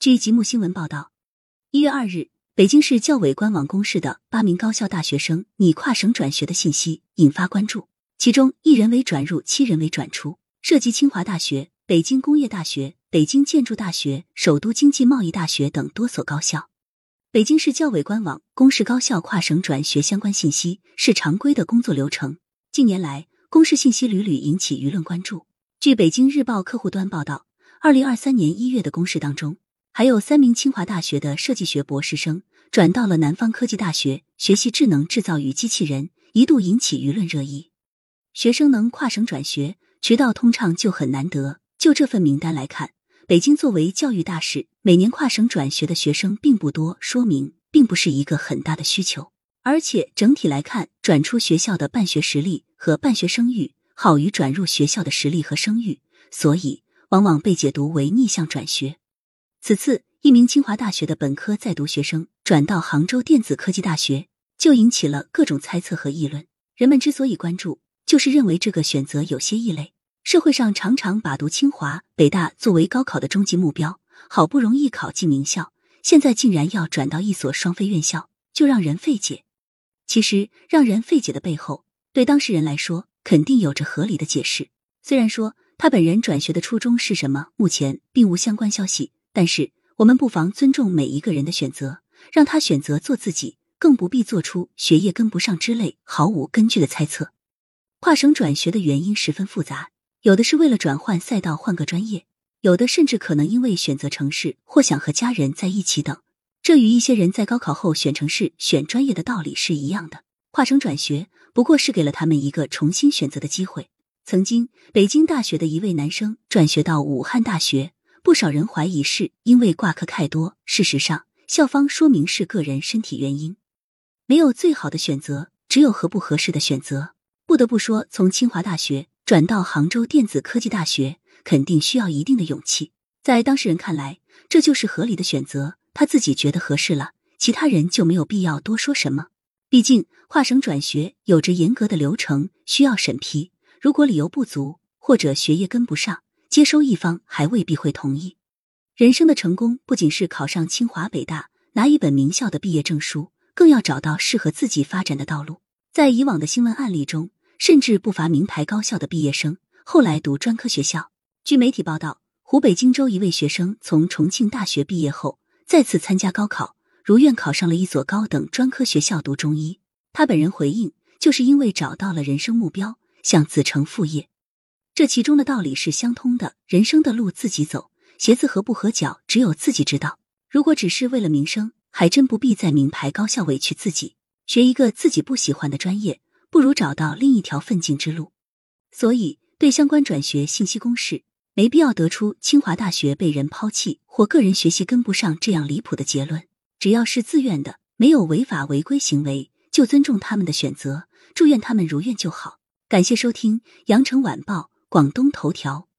据吉木新闻报道，一月二日，北京市教委官网公示的八名高校大学生拟跨省转学的信息引发关注，其中一人为转入，七人为转出，涉及清华大学、北京工业大学、北京建筑大学、首都经济贸易大学等多所高校。北京市教委官网公示高校跨省转学相关信息是常规的工作流程。近年来，公示信息屡屡引起舆论关注。据北京日报客户端报道，二零二三年一月的公示当中，还有三名清华大学的设计学博士生转到了南方科技大学学习智能制造与机器人，一度引起舆论热议。学生能跨省转学，渠道通畅就很难得。就这份名单来看。北京作为教育大市，每年跨省转学的学生并不多，说明并不是一个很大的需求。而且整体来看，转出学校的办学实力和办学声誉好于转入学校的实力和声誉，所以往往被解读为逆向转学。此次一名清华大学的本科在读学生转到杭州电子科技大学，就引起了各种猜测和议论。人们之所以关注，就是认为这个选择有些异类。社会上常常把读清华、北大作为高考的终极目标，好不容易考进名校，现在竟然要转到一所双非院校，就让人费解。其实，让人费解的背后，对当事人来说肯定有着合理的解释。虽然说他本人转学的初衷是什么，目前并无相关消息，但是我们不妨尊重每一个人的选择，让他选择做自己，更不必做出学业跟不上之类毫无根据的猜测。跨省转学的原因十分复杂。有的是为了转换赛道换个专业，有的甚至可能因为选择城市或想和家人在一起等。这与一些人在高考后选城市、选专业的道理是一样的。跨省转学不过是给了他们一个重新选择的机会。曾经，北京大学的一位男生转学到武汉大学，不少人怀疑是因为挂科太多。事实上，校方说明是个人身体原因。没有最好的选择，只有合不合适的选择。不得不说，从清华大学。转到杭州电子科技大学，肯定需要一定的勇气。在当事人看来，这就是合理的选择，他自己觉得合适了，其他人就没有必要多说什么。毕竟跨省转学有着严格的流程，需要审批。如果理由不足或者学业跟不上，接收一方还未必会同意。人生的成功不仅是考上清华北大，拿一本名校的毕业证书，更要找到适合自己发展的道路。在以往的新闻案例中。甚至不乏名牌高校的毕业生，后来读专科学校。据媒体报道，湖北荆州一位学生从重庆大学毕业后，再次参加高考，如愿考上了一所高等专科学校读中医。他本人回应，就是因为找到了人生目标，想子承父业。这其中的道理是相通的，人生的路自己走，鞋子合不合脚，只有自己知道。如果只是为了名声，还真不必在名牌高校委屈自己，学一个自己不喜欢的专业。不如找到另一条奋进之路，所以对相关转学信息公示，没必要得出清华大学被人抛弃或个人学习跟不上这样离谱的结论。只要是自愿的，没有违法违规行为，就尊重他们的选择，祝愿他们如愿就好。感谢收听羊城晚报广东头条。